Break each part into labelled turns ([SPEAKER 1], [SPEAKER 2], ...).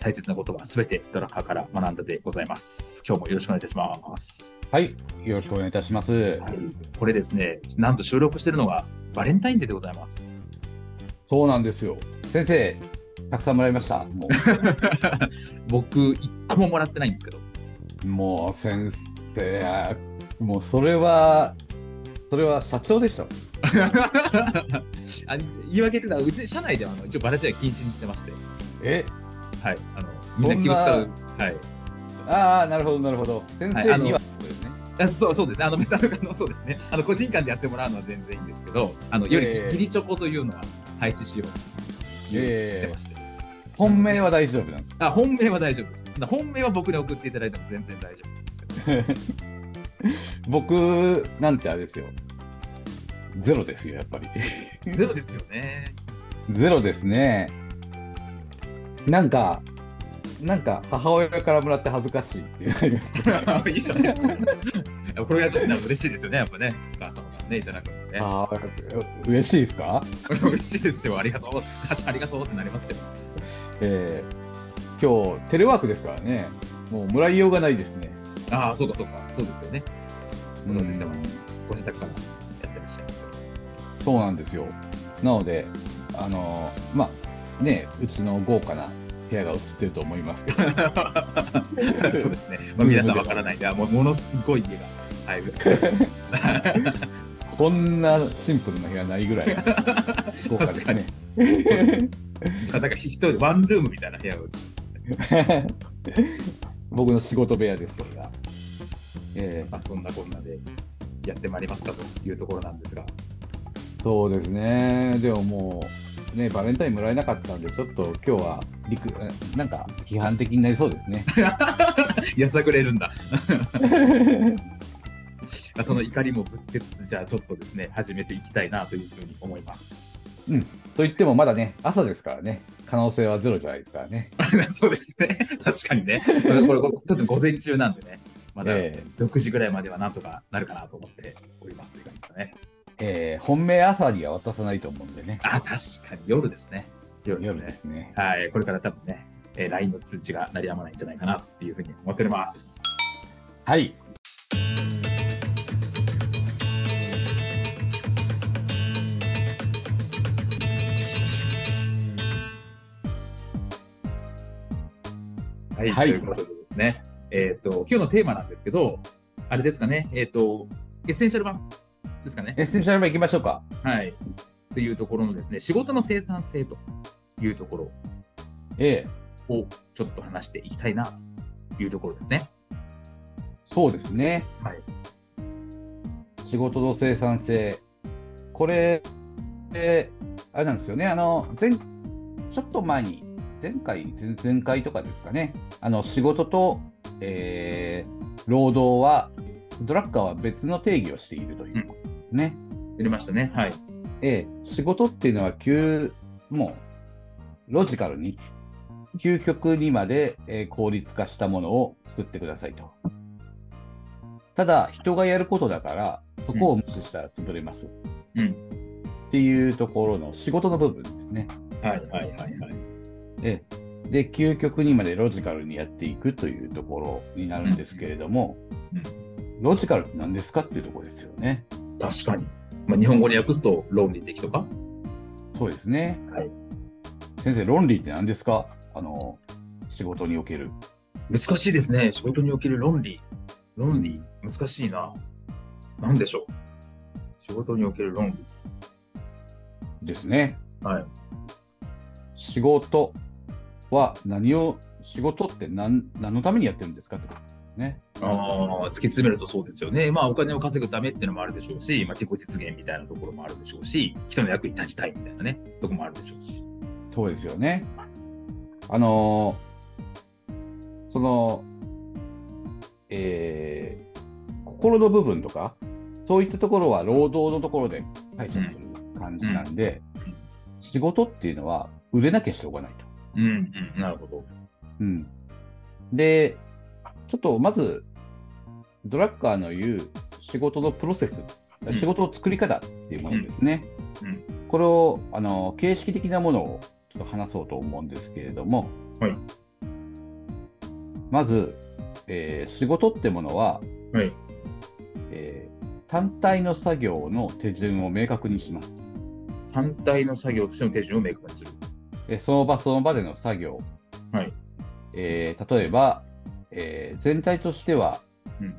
[SPEAKER 1] 大切なことはすべてドラッカーから学んだでございます。今日もよろしくお願いいたします。
[SPEAKER 2] はい、よろしくお願いいたします。
[SPEAKER 1] はい、これですね、なんと収録しているのがバレンタインデーでございます。
[SPEAKER 2] そうなんですよ。先生、たくさんもらいました。も
[SPEAKER 1] 僕、一個ももらってないんですけど。
[SPEAKER 2] う、もう先生、もうそれは、それは社長でした。
[SPEAKER 1] あ言い訳っていうのは、うち社内ではあの一応バレンタイン禁止にしてまして、
[SPEAKER 2] え
[SPEAKER 1] はい、あのみんな気を使う。はい
[SPEAKER 2] ああ、なるほど、なるほど。先生には、そうですね。
[SPEAKER 1] あそうそうですね、あの別にあのそうですね、あの個人間でやってもらうのは全然いいんですけど、あのより
[SPEAKER 2] ええ
[SPEAKER 1] 義理チョコというのは廃止しようとしてまして、
[SPEAKER 2] 本命は大丈夫なんです。
[SPEAKER 1] あ本命は大丈夫です。本命は僕に送っていただいても全然大丈夫なんですけど、
[SPEAKER 2] 僕なんてあれですよ。ゼロですよ、やっぱり。
[SPEAKER 1] ゼロですよね。
[SPEAKER 2] ゼロですね。なんか、なんか母親からもらって恥ずかしいっていう
[SPEAKER 1] いいじゃないですか。これがとしては嬉しいですよね、やっぱね、お母様からね、いただくのね。
[SPEAKER 2] あー嬉しいですか？
[SPEAKER 1] 嬉しいですよ、ありがとう、価値ありがとうってなりますよ。
[SPEAKER 2] えー、今日テレワークですからね、もうもらいようがないですね。
[SPEAKER 1] ああ、そうかそうか、そうですよね。小
[SPEAKER 2] うん
[SPEAKER 1] 田先生はご自宅からやってらっしゃいますけ
[SPEAKER 2] そうなんですよ。なので、あのーまあね、うちの豪華な部屋が映ってると思いますけど、
[SPEAKER 1] ど。そうですね。まあ、皆さんわからないんで、あもうものすごい家が、はい、映ってます。
[SPEAKER 2] こんなシンプルな部屋ないぐらい豪華ですね。
[SPEAKER 1] だから一人でワンルームみたいな部屋が映ってます。
[SPEAKER 2] 僕の仕事部屋です、それが。えー
[SPEAKER 1] まあ、そんなこんなでやってまいりますかというところなんですが。
[SPEAKER 2] そうですね。でももう、ね、バレンタインもらえなかったんで、ちょっと今日はリク、えなんか批判的になりそうですね。
[SPEAKER 1] やさぐれるんだ。その怒りもぶつけつつ、じゃあちょっとですね、始めていきたいなというふうに思います。
[SPEAKER 2] と言ってもまだね、朝ですからね、可能性はゼロじゃないですからね。
[SPEAKER 1] そうですね。確かにね。これ、これ、これちょっと午前中なんでね。まだ
[SPEAKER 2] え
[SPEAKER 1] 6時ぐらいまではなんとかなるかなと思っておりますという感じですかね。
[SPEAKER 2] えー本命朝には渡さないと思うんでね。
[SPEAKER 1] あ、確かに夜ですね。夜ですね。
[SPEAKER 2] すね。
[SPEAKER 1] はい。これから多分ね、えー LINE の通知が鳴りやまないんじゃないかなっていうふうに思っております。
[SPEAKER 2] はい。
[SPEAKER 1] はい。
[SPEAKER 2] はい
[SPEAKER 1] ということでですね、えっ、と、今日のテーマなんですけど、あれですかね、えっ、と、エッセンシャル版ですかね。
[SPEAKER 2] エッセンシャル版行きましょうか。
[SPEAKER 1] はい。というところのですね、仕事の生産性というところ
[SPEAKER 2] ええ
[SPEAKER 1] をちょっと話していきたいなというところですね。
[SPEAKER 2] そうですね。
[SPEAKER 1] はい。
[SPEAKER 2] 仕事の生産性。これ、えあれなんですよね。あの、前、ちょっと前に、前回、前々回とかですかね。あの、仕事と、えー労働は、ドラッカーは別の定義をしているということですね。
[SPEAKER 1] やりましたね。はい。
[SPEAKER 2] ええ、仕事っていうのは、究もう、ロジカルに、究極にまで、えー効率化したものを作ってくださいと。ただ、人がやることだから、そこを無視したら潰れます。
[SPEAKER 1] うん
[SPEAKER 2] っていうところの仕事の部分ですね。
[SPEAKER 1] はいはいはいはい。
[SPEAKER 2] ええで、究極にまでロジカルにやっていくというところになるんですけれども、
[SPEAKER 1] うん
[SPEAKER 2] ロジカルって何ですかっていうところですよね。
[SPEAKER 1] 確かに。まあ、日本語に訳すと論理的とか？
[SPEAKER 2] そうですね。
[SPEAKER 1] はい。
[SPEAKER 2] 先生、論理って何ですか？あの、仕事における。
[SPEAKER 1] 難しいですね。仕事における論理。論理、難しいな。なんでしょう？仕事における論理。
[SPEAKER 2] ですね。
[SPEAKER 1] はい。
[SPEAKER 2] 仕事は何を、仕事って何何のためにやってるんですかってことですね。
[SPEAKER 1] ああ、突き詰めるとそうですよね。まあ、お金を稼ぐためっていうのもあるでしょうし、まあ、自己実現みたいなところもあるでしょうし、人の役に立ちたいみたいなね、とこもあるでしょうし。
[SPEAKER 2] そうですよね。あのーその、えー心の部分とか、そういったところは労働のところで対処する感じなんで、仕事っていうのは売れなきゃしょうがないと。
[SPEAKER 1] うん、うん、なるほど。
[SPEAKER 2] うん、で、ちょっとまず、ドラッカーの言う仕事のプロセス、
[SPEAKER 1] ん
[SPEAKER 2] 仕事の作り方っていうものですね。
[SPEAKER 1] うん
[SPEAKER 2] これをあの形式的なものをちょっと話そうと思うんですけれども、
[SPEAKER 1] はい
[SPEAKER 2] まず、えー仕事ってものは、
[SPEAKER 1] はい。
[SPEAKER 2] えー単体の作業の手順を明確にします。
[SPEAKER 1] 反対の作業としての手順を明確にする。
[SPEAKER 2] でその場その場での作業、
[SPEAKER 1] はい
[SPEAKER 2] えー例えば、えー全体としては、
[SPEAKER 1] うん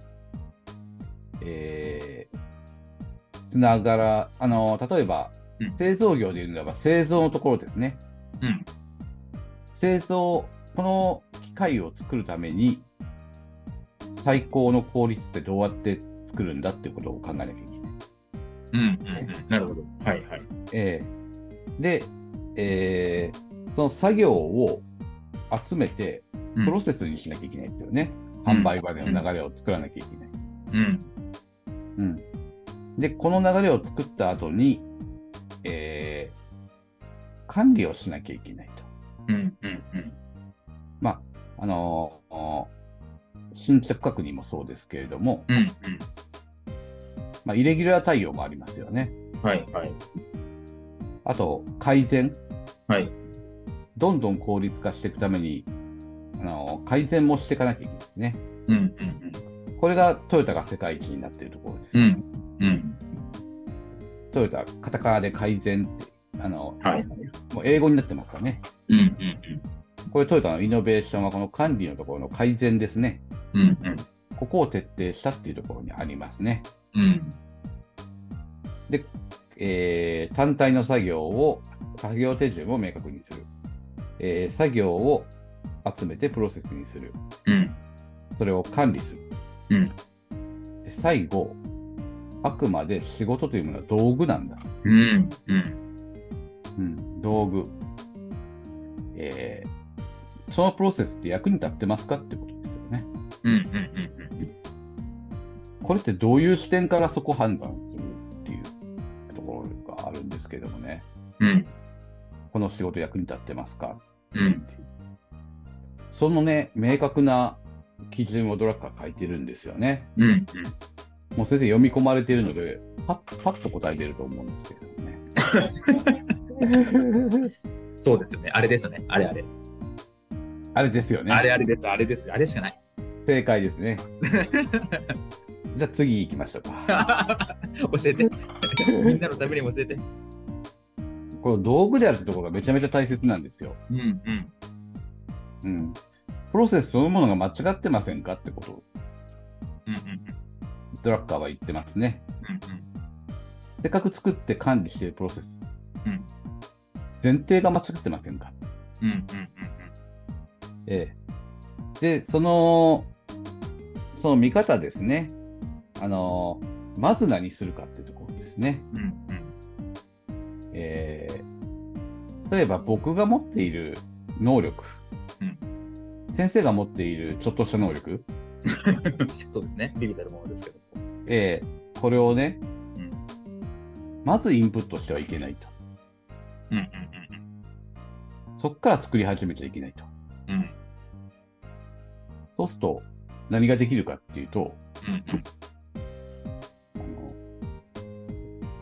[SPEAKER 2] えーつながら、あの例えば、
[SPEAKER 1] うん
[SPEAKER 2] 製造業でいうならば製造のところですね。
[SPEAKER 1] うん。
[SPEAKER 2] 製造、この機械を作るために、最高の効率ってどうやって作るんだっていうことを考えなきゃいけない。
[SPEAKER 1] うん、うん、うん。なるほど。はい、はい。
[SPEAKER 2] えーで、えーその作業を集めて、
[SPEAKER 1] うん
[SPEAKER 2] プロセスにしなきゃいけないですよね。
[SPEAKER 1] うん
[SPEAKER 2] 販売場での流れを作らなきゃいけない。
[SPEAKER 1] うん。
[SPEAKER 2] うんで、この流れを作った後に、えー管理をしなきゃいけないと。
[SPEAKER 1] うん、うん、うん。
[SPEAKER 2] まあ、あのー進捗確認もそうですけれども、
[SPEAKER 1] うん、
[SPEAKER 2] まあ、イレギュラー対応もありますよね。
[SPEAKER 1] うん。はい、はい。
[SPEAKER 2] あと、改善。
[SPEAKER 1] はい。
[SPEAKER 2] どんどん効率化していくために、あの改善もしていかなきゃいけないですね。
[SPEAKER 1] うん、うん、
[SPEAKER 2] これがトヨタが世界一になっているところです。
[SPEAKER 1] うん。うん、うん。
[SPEAKER 2] トヨタ、カタカナで改善って、あの、
[SPEAKER 1] はい
[SPEAKER 2] もう英語になってますからね。
[SPEAKER 1] うん、うん、
[SPEAKER 2] これトヨタのイノベーションはこの管理のところの改善ですね。
[SPEAKER 1] うん。うん、うん。
[SPEAKER 2] ここを徹底したっていうところにありますね。
[SPEAKER 1] うん。
[SPEAKER 2] えー単体の作業を、作業手順を明確にする。えー作業を集めてプロセスにする。
[SPEAKER 1] うん。
[SPEAKER 2] それを管理する。
[SPEAKER 1] うん。
[SPEAKER 2] で最後、あくまで仕事というものは道具なんだ。
[SPEAKER 1] うん。うん。
[SPEAKER 2] うん、道具。えーそのプロセスって役に立ってますかってことですよね。
[SPEAKER 1] うん。うん。うん。
[SPEAKER 2] これってどういう視点からそこ判断するっていうところがあるんですけれどもね。
[SPEAKER 1] うん。
[SPEAKER 2] この仕事役に立ってますか
[SPEAKER 1] うん。
[SPEAKER 2] そのね、明確な基準をドラッカー書いてるんですよね。
[SPEAKER 1] うん。
[SPEAKER 2] もう先生読み込まれているので、パッパッと答えてると思うんですけれどもね。
[SPEAKER 1] そうですよね。あれですよね。あれあれ。
[SPEAKER 2] あれですよね。
[SPEAKER 1] あれあれです。あれです。あれしかない。
[SPEAKER 2] 正解ですね。じゃあ次行きましょうか。
[SPEAKER 1] 教えて。みんなのためにも教えて。
[SPEAKER 2] この道具であるってところがめちゃめちゃ大切なんですよ。
[SPEAKER 1] うん。うん。
[SPEAKER 2] うん。プロセスそのものが間違ってませんかってことを
[SPEAKER 1] うん。
[SPEAKER 2] ドラッカーは言ってますね。
[SPEAKER 1] うん。
[SPEAKER 2] せっかく作って管理しているプロセス。
[SPEAKER 1] うん
[SPEAKER 2] 前提が間違ってませんか
[SPEAKER 1] うん。うん。
[SPEAKER 2] ええ。で、その、その見方ですね。あの、まず何するかっていうところですね。
[SPEAKER 1] うん。うん。
[SPEAKER 2] えー例えば僕が持っている能力、先生が持っているちょっとした能力、
[SPEAKER 1] そうですね。ビビたるものですけど。
[SPEAKER 2] えーこれをね、
[SPEAKER 1] うん
[SPEAKER 2] まずインプットしてはいけないと。
[SPEAKER 1] うん。うん。
[SPEAKER 2] そこから作り始めちゃいけないと。
[SPEAKER 1] うん。うん。
[SPEAKER 2] そうすると、何ができるかっていうと、
[SPEAKER 1] うん。
[SPEAKER 2] あの、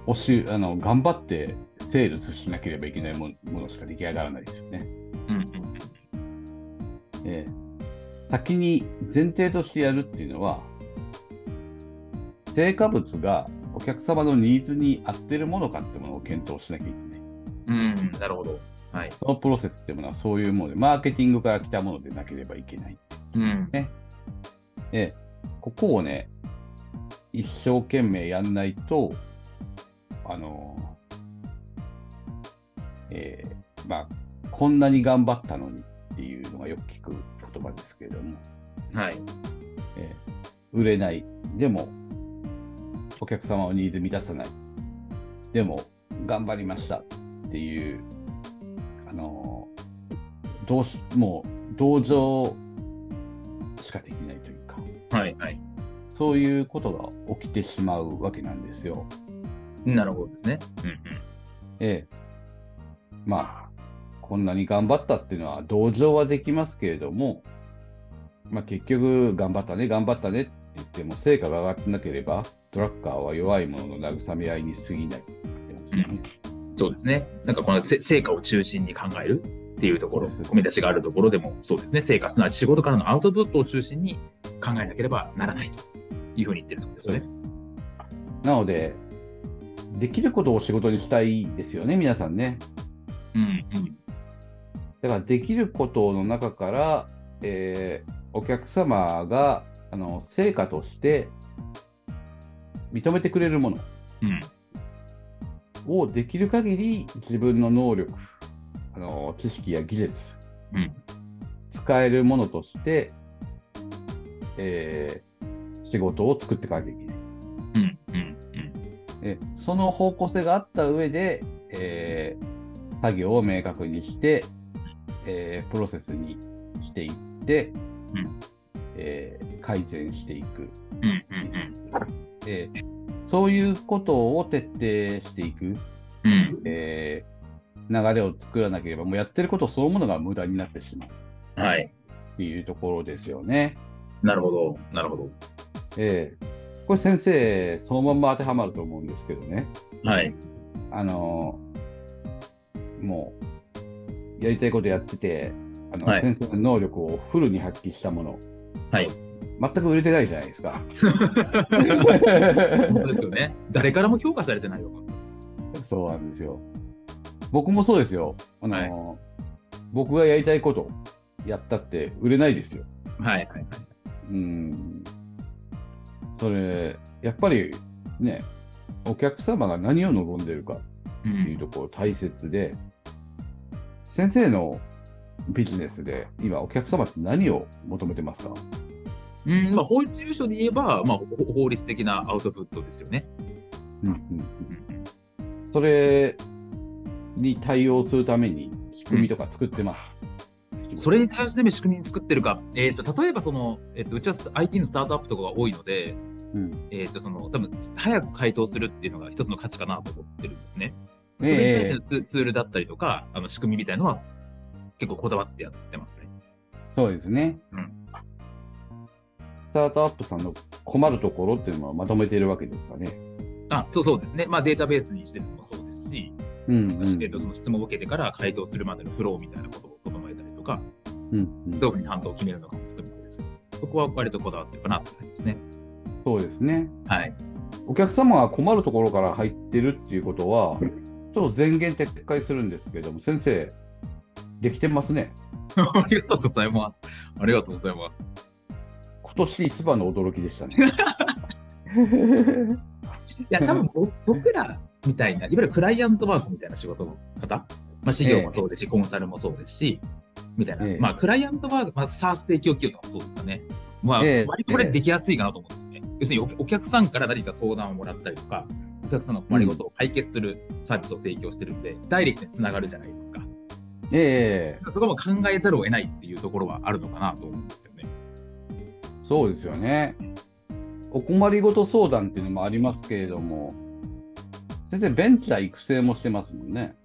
[SPEAKER 2] おし、あの、頑張ってセールスしなければいけないもものしか出来上がらないですよね。
[SPEAKER 1] うん。
[SPEAKER 2] ええ先に前提としてやるっていうのは、成果物がお客様のニーズに合ってるものかってものを検討しなきゃいけない。
[SPEAKER 1] うん。なるほど。はい。
[SPEAKER 2] そのプロセスっていうものはそういうもので、マーケティングから来たものでなければいけない。
[SPEAKER 1] うん。
[SPEAKER 2] ええここをね、一生懸命やんないと、あの、えーまあ、こんなに頑張ったのにっていうのがよく聞く言葉ですけれども、
[SPEAKER 1] はい。
[SPEAKER 2] えー売れない。でも、お客様をニーズ満たさない。でも、頑張りましたっていう、あのーどうし、もう、同情しかできないというか、
[SPEAKER 1] はいはい。
[SPEAKER 2] そういうことが起きてしまうわけなんですよ。
[SPEAKER 1] なるほどですね。うん
[SPEAKER 2] ええ。まあ、こんなに頑張ったっていうのは同情はできますけれども、まあ結局、頑張ったね、頑張ったねって言っても、成果が上がってなければ、ドラッカーは弱い者の慰め合いに過ぎないね。
[SPEAKER 1] うん。そうですね。なんかこのせ成果を中心に考えるっていうところ、込み出しがあるところでもそうですね。成果、すなわち仕事からのアウトプットを中心に考えなければならないというふうに言ってるってことですよね。
[SPEAKER 2] なので、できることを仕事にしたいですよね、皆さんね。
[SPEAKER 1] うんうん。
[SPEAKER 2] だから、できることの中から、えーお客様があの成果として認めてくれるもの
[SPEAKER 1] うん。
[SPEAKER 2] をできる限り自分の能力、あの知識や技術、
[SPEAKER 1] うん。
[SPEAKER 2] 使えるものとして、えー仕事を作っていかなきゃいけない。
[SPEAKER 1] うん。うん。
[SPEAKER 2] えその方向性があった上で、えー作業を明確にして、えープロセスにしていって、
[SPEAKER 1] うん
[SPEAKER 2] えー改善していく、
[SPEAKER 1] うん。うん。
[SPEAKER 2] えーそういうことを徹底していく、
[SPEAKER 1] うん。うん。
[SPEAKER 2] えー流れを作らなければ、もうやってることそのものが無駄になってしまう
[SPEAKER 1] はい。
[SPEAKER 2] っていうところですよね。
[SPEAKER 1] なるほど。なるほど。
[SPEAKER 2] えーこれ先生、そのまんま当てはまると思うんですけどね。
[SPEAKER 1] はい。
[SPEAKER 2] あのーもう、やりたいことやってて、あの、
[SPEAKER 1] はい
[SPEAKER 2] 先生の能力をフルに発揮したもの、
[SPEAKER 1] はい。
[SPEAKER 2] 全く売れてないじゃないですか。
[SPEAKER 1] 本当ですよね。誰からも評価されてないよ。
[SPEAKER 2] そうなんですよ。僕もそうですよ。あのー僕がやりたいことやったって売れないですよ。
[SPEAKER 1] はい。はい。
[SPEAKER 2] うん。それ、やっぱりね、お客様が何を望んでるか
[SPEAKER 1] う。
[SPEAKER 2] っていうんところ大切で、先生のビジネスで今お客様って何を求めてますか？
[SPEAKER 1] うん、まあ、法律優勝で言えば、まあ、ほ法律的なアウトプットですよね。
[SPEAKER 2] うんうん
[SPEAKER 1] うん
[SPEAKER 2] それに対応するために仕組みとか作ってます？
[SPEAKER 1] それに対応するために仕組みに作ってるか、えー、と例えばその、えー、とうちは IT のスタートアップとかが多いので、
[SPEAKER 2] うん
[SPEAKER 1] えー、とその多分早く回答するっていうのが一つの価値かなと思ってるんですね。そ
[SPEAKER 2] ええ
[SPEAKER 1] れに対してのツツールだったりとか、あの仕組みみたいなのは結構こだわってやってますね。
[SPEAKER 2] そうですね。
[SPEAKER 1] うん
[SPEAKER 2] スタートアップさんの困るところっていうのはまとめているわけですかね。
[SPEAKER 1] あそうそうですね。まあ、データベースにしてもそうですし、
[SPEAKER 2] うんうん
[SPEAKER 1] その質問を受けてから回答するまでのフローみたいなことを整えたりとか、
[SPEAKER 2] うんうん
[SPEAKER 1] どういうふうに担当を決めるのかも含めてですけど、そこは割とこだわってるかなと思いますね。
[SPEAKER 2] そうですね。
[SPEAKER 1] はい。
[SPEAKER 2] お客様が困るところから入ってるっていうことは、ちょっと前言撤回するんですけれども、先生、できてますね。
[SPEAKER 1] ありがとうございます。ありがとうございます。
[SPEAKER 2] 今年一番の驚きでしたね。
[SPEAKER 1] いや、多分ぼ僕らみたいな、いわゆるクライアントワークみたいな仕事の方、まあ、事業もそうですし、コンサルもそうですし、みたいな、
[SPEAKER 2] ええ
[SPEAKER 1] まあ、クライアントワーク、まあ、サース提供企業とかもそうですよね。まあ、
[SPEAKER 2] ええ
[SPEAKER 1] 割とこれできやすいかなと思うんですよね。要するにお、お客さんから何か相談をもらったりとか、お客さんの困りごとを解決するサービスを提供してるんで、ダイレクトにつながるじゃないですか。
[SPEAKER 2] ええ
[SPEAKER 1] そこも考えざるを得ないっていうところはあるのかなと思うんですよね。
[SPEAKER 2] そうですよね。お困りごと相談っていうのもありますけれども、先生、ベンチャー育成もしてますもんね。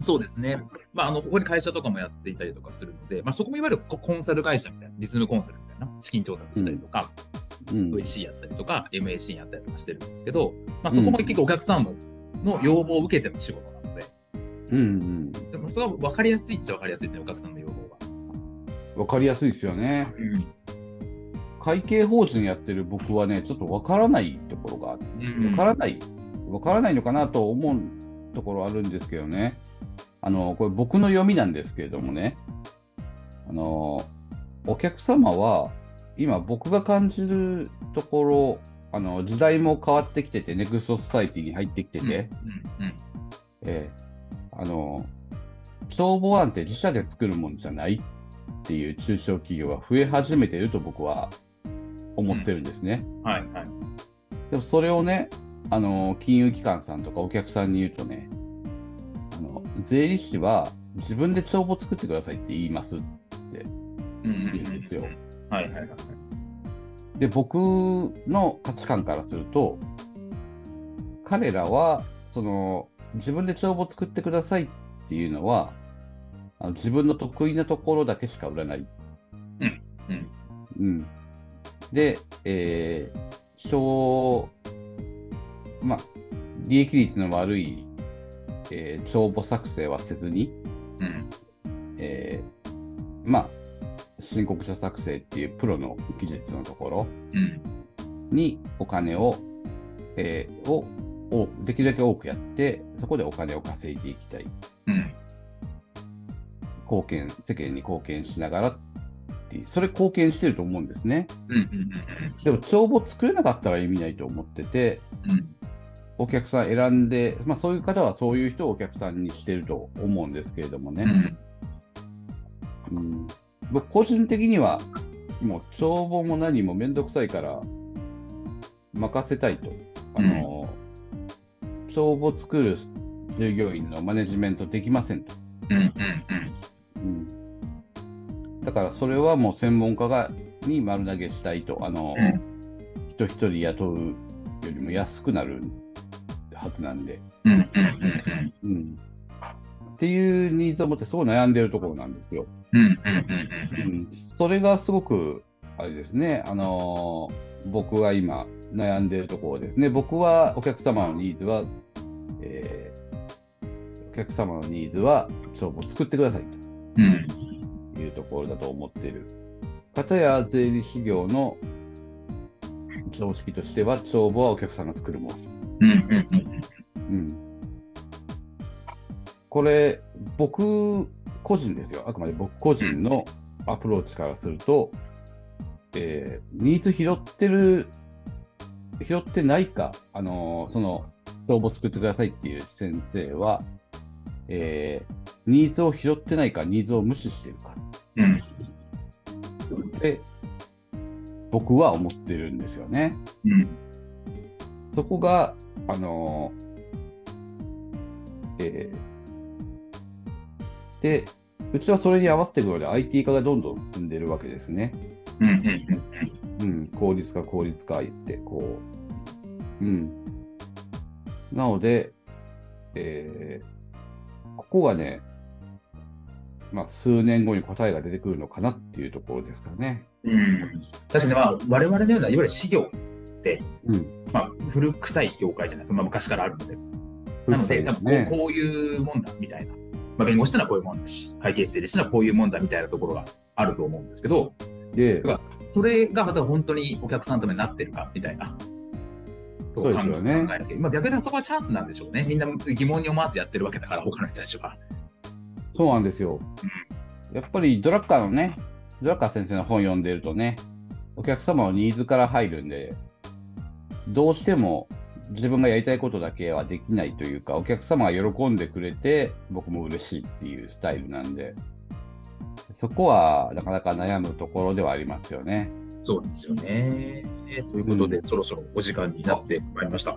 [SPEAKER 1] そうですね。まあ、あの、ここに会社とかもやっていたりとかするので、まあ、そこもいわゆるココンサル会社みたいな、実務コンサルみたいな、資金調達したりとか、
[SPEAKER 2] うん。
[SPEAKER 1] VC やったりとか、MAC やったりとかしてるんですけど、まあ、そこも結構お客さんの,、の要望を受けての仕事なので、
[SPEAKER 2] うんうん。
[SPEAKER 1] でもそれは分かりやすいっちゃ分かりやすいですね、お客さんの要望が。
[SPEAKER 2] わかりやすいですよね。
[SPEAKER 1] うん
[SPEAKER 2] 会計法人やってる僕はね、ちょっとわからないところがあって、
[SPEAKER 1] うん
[SPEAKER 2] わからない、わからないのかなと思うところあるんですけどね。あの、これ僕の読みなんですけれどもね。あの、お客様は、今僕が感じるところ、あの、時代も変わってきてて、ネクストソサイティに入ってきてて、
[SPEAKER 1] うんうん
[SPEAKER 2] ええあの、消防案って自社で作るもんじゃないっていう中小企業が増え始めていると僕は思ってるんですね。
[SPEAKER 1] はいはい。
[SPEAKER 2] でもそれをね、あの金融機関さんとかお客さんに言うとね、あの税理士は自分で帳簿作ってくださいって言いますって
[SPEAKER 1] うんうん
[SPEAKER 2] 言うんですよ。
[SPEAKER 1] はいはいはい。
[SPEAKER 2] で、僕の価値観からすると、彼らはその自分で帳簿作ってくださいっていうのは、あの自分の得意なところだけしか売らない。
[SPEAKER 1] うん
[SPEAKER 2] うんで、えー、小、まあ、利益率の悪い、えー帳簿作成はせずに、
[SPEAKER 1] うん。
[SPEAKER 2] えーまあ、申告書作成っていうプロの技術のところ
[SPEAKER 1] うん。
[SPEAKER 2] にお金を、えーをできるだけ多くやって、そこでお金を稼いでいきたい。
[SPEAKER 1] うん。
[SPEAKER 2] 貢献、世間に貢献しながらってそれ貢献してると思うんですね。
[SPEAKER 1] うんうんうん
[SPEAKER 2] でも帳簿作れなかったら意味ないと思ってて、
[SPEAKER 1] うん。
[SPEAKER 2] お客さん選んで、まあそういう方はそういう人をお客さんにしてると思うんですけれどもね。
[SPEAKER 1] うん。
[SPEAKER 2] うん僕個人的には、もう帳簿も何もめんどくさいから任せたいと。あの、帳簿作る従業員のマネジメントできませんと。
[SPEAKER 1] うんうん
[SPEAKER 2] うん、だからそれはもう専門家がに丸投げしたいと。あの、
[SPEAKER 1] うん
[SPEAKER 2] 人一人雇うよりも安くなるはずなんで。
[SPEAKER 1] うん。うんうんうん
[SPEAKER 2] うんっていうニーズを持ってすごい悩んでるところなんですよ。
[SPEAKER 1] うん。うんうん
[SPEAKER 2] うん、それがすごく、あれですね、あのー僕が今悩んでるところですね。僕はお客様のニーズは、えーお客様のニーズは帳簿を作ってください。というところだと思っている。方や税理士業の常識としては、帳簿はお客さんが作るもの。
[SPEAKER 1] うんうんうん。
[SPEAKER 2] うんこれ、僕個人ですよ。あくまで僕個人のアプローチからすると、えーニーズ拾ってる、拾ってないか、あのーその、帳簿作ってくださいっていう先生は、えーニーズを拾ってないか、ニーズを無視してるか。
[SPEAKER 1] うん
[SPEAKER 2] で、僕は思ってるんですよね。
[SPEAKER 1] うん
[SPEAKER 2] そこが、あのーえーで、うちはそれに合わせていくので IT 化がどんどん進んでるわけですね。
[SPEAKER 1] うんうん
[SPEAKER 2] うん、効率化、効率化言って、こう。うん。なので、えーここがね、まあ、数年後に答えが出てくるのかなっていうところですかね。
[SPEAKER 1] うん。確かに、まあ、我々のような、いわゆる事業って、
[SPEAKER 2] うん。
[SPEAKER 1] まあ、古臭い業界じゃないですか。まあ、昔からあるので。なので、多分こう
[SPEAKER 2] ね。
[SPEAKER 1] こういうもんだみたいな。まあ、弁護士ってのはこういうもんだし、会計士でしたらこういうもんだみたいなところがあると思うんですけど、
[SPEAKER 2] で、
[SPEAKER 1] それがまた本当にお客さんのためになってるかみたいな。と
[SPEAKER 2] そうですよね
[SPEAKER 1] 考えなきゃまあ、逆にそこはチャンスなんでしょうね。みんな疑問に思わずやってるわけだから、他の人たちは。
[SPEAKER 2] そうなんですよ。やっぱりドラッカーのね、ドラッカー先生の本読んでるとね、お客様のニーズから入るんで、どうしても自分がやりたいことだけはできないというか、お客様が喜んでくれて、僕も嬉しいっていうスタイルなんで、そこはなかなか悩むところではありますよね。
[SPEAKER 1] そうですよね。ということで、そろそろお時間になってまいりました。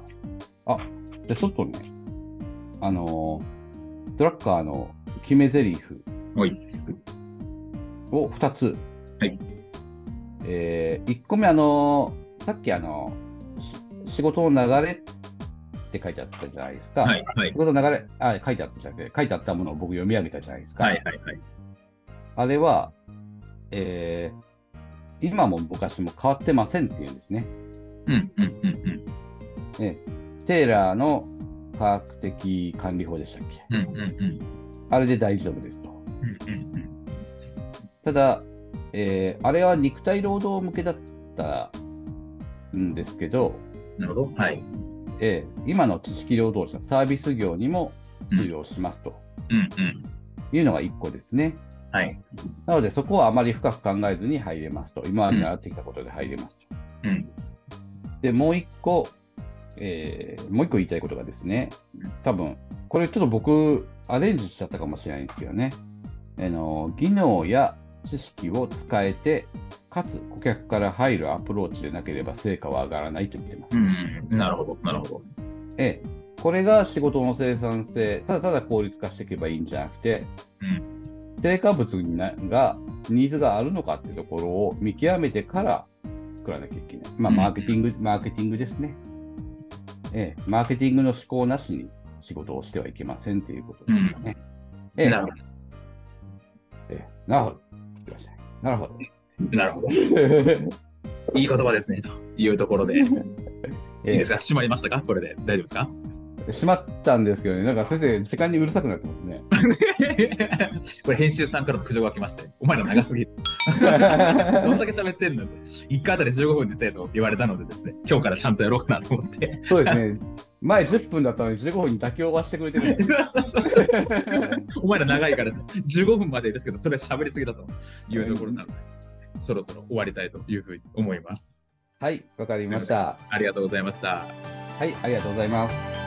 [SPEAKER 2] で、ちょっとね、あのードラッカーの決め台詞
[SPEAKER 1] はい。
[SPEAKER 2] を2つ。
[SPEAKER 1] はい。
[SPEAKER 2] え1個目、あのーさっきあのし仕事の流れって書いてあったじゃないですか。
[SPEAKER 1] はい。はい
[SPEAKER 2] 仕。事の流れ、あ、書いてあったじゃなくて、書いてあったものを僕読み上げたじゃないですか。
[SPEAKER 1] はい。はい。はい。
[SPEAKER 2] あれは、えー今も昔も変わってませんっていうんですね。
[SPEAKER 1] うん。うん。うん。
[SPEAKER 2] テーラーの科学的管理法でしたっけ？
[SPEAKER 1] うん。うん。うん。
[SPEAKER 2] あれで大丈夫ですと。
[SPEAKER 1] うん。うん。
[SPEAKER 2] ただ、えーあれは肉体労働向けだったんですけど、
[SPEAKER 1] なるほど。はい。
[SPEAKER 2] えー今の知識労働者、サービス業にも通用しますと
[SPEAKER 1] うん。うん。
[SPEAKER 2] いうのが1個ですね。
[SPEAKER 1] はい。
[SPEAKER 2] なので、そこはあまり深く考えずに入れますと。今まで習ってきたことで入れますと。
[SPEAKER 1] うん。
[SPEAKER 2] で、もう1個、えーもう1個言いたいことがですね、多分、これちょっと僕、アレンジしちゃったかもしれないんですけどね。あの技能や知識を使えて、かつ顧客から入るアプローチでなければ成果は上がらないと言ってます。
[SPEAKER 1] うん。なるほど、なるほど。
[SPEAKER 2] ええ、これが仕事の生産性、ただただ効率化していけばいいんじゃなくて、成果物になが、ニーズがあるのかっていうところを見極めてから作らなきゃいけない。まあ、
[SPEAKER 1] うん
[SPEAKER 2] マーケティング、マーケティングですね。ええ、マーケティングの思考なしに仕事をしてはいけませんということですよね。ええ
[SPEAKER 1] なるほど。
[SPEAKER 2] ええなるほど。なるほど。
[SPEAKER 1] なるほど。いい言葉ですね、というところで。いい
[SPEAKER 2] え
[SPEAKER 1] ですか？閉まりましたか？これで。大丈夫ですか？
[SPEAKER 2] え、しまったんですけどね、なんか先生、時間にうるさくなってますね。
[SPEAKER 1] これ編集さんからの苦情が来まして、お前ら長すぎる。どんだけ喋ってんのって、1回あたり15分にせえと言われたのでですね、今日からちゃんとやろうかなと思って。
[SPEAKER 2] そうですね。前10分だったのに15分に妥協はしてくれてる
[SPEAKER 1] お前ら長いから15分までですけど、それは喋りすぎだというところなので、そろそろ終わりたいというふうに思います。
[SPEAKER 2] はい、わかりました。
[SPEAKER 1] ありがとうございました。
[SPEAKER 2] はい、ありがとうございます。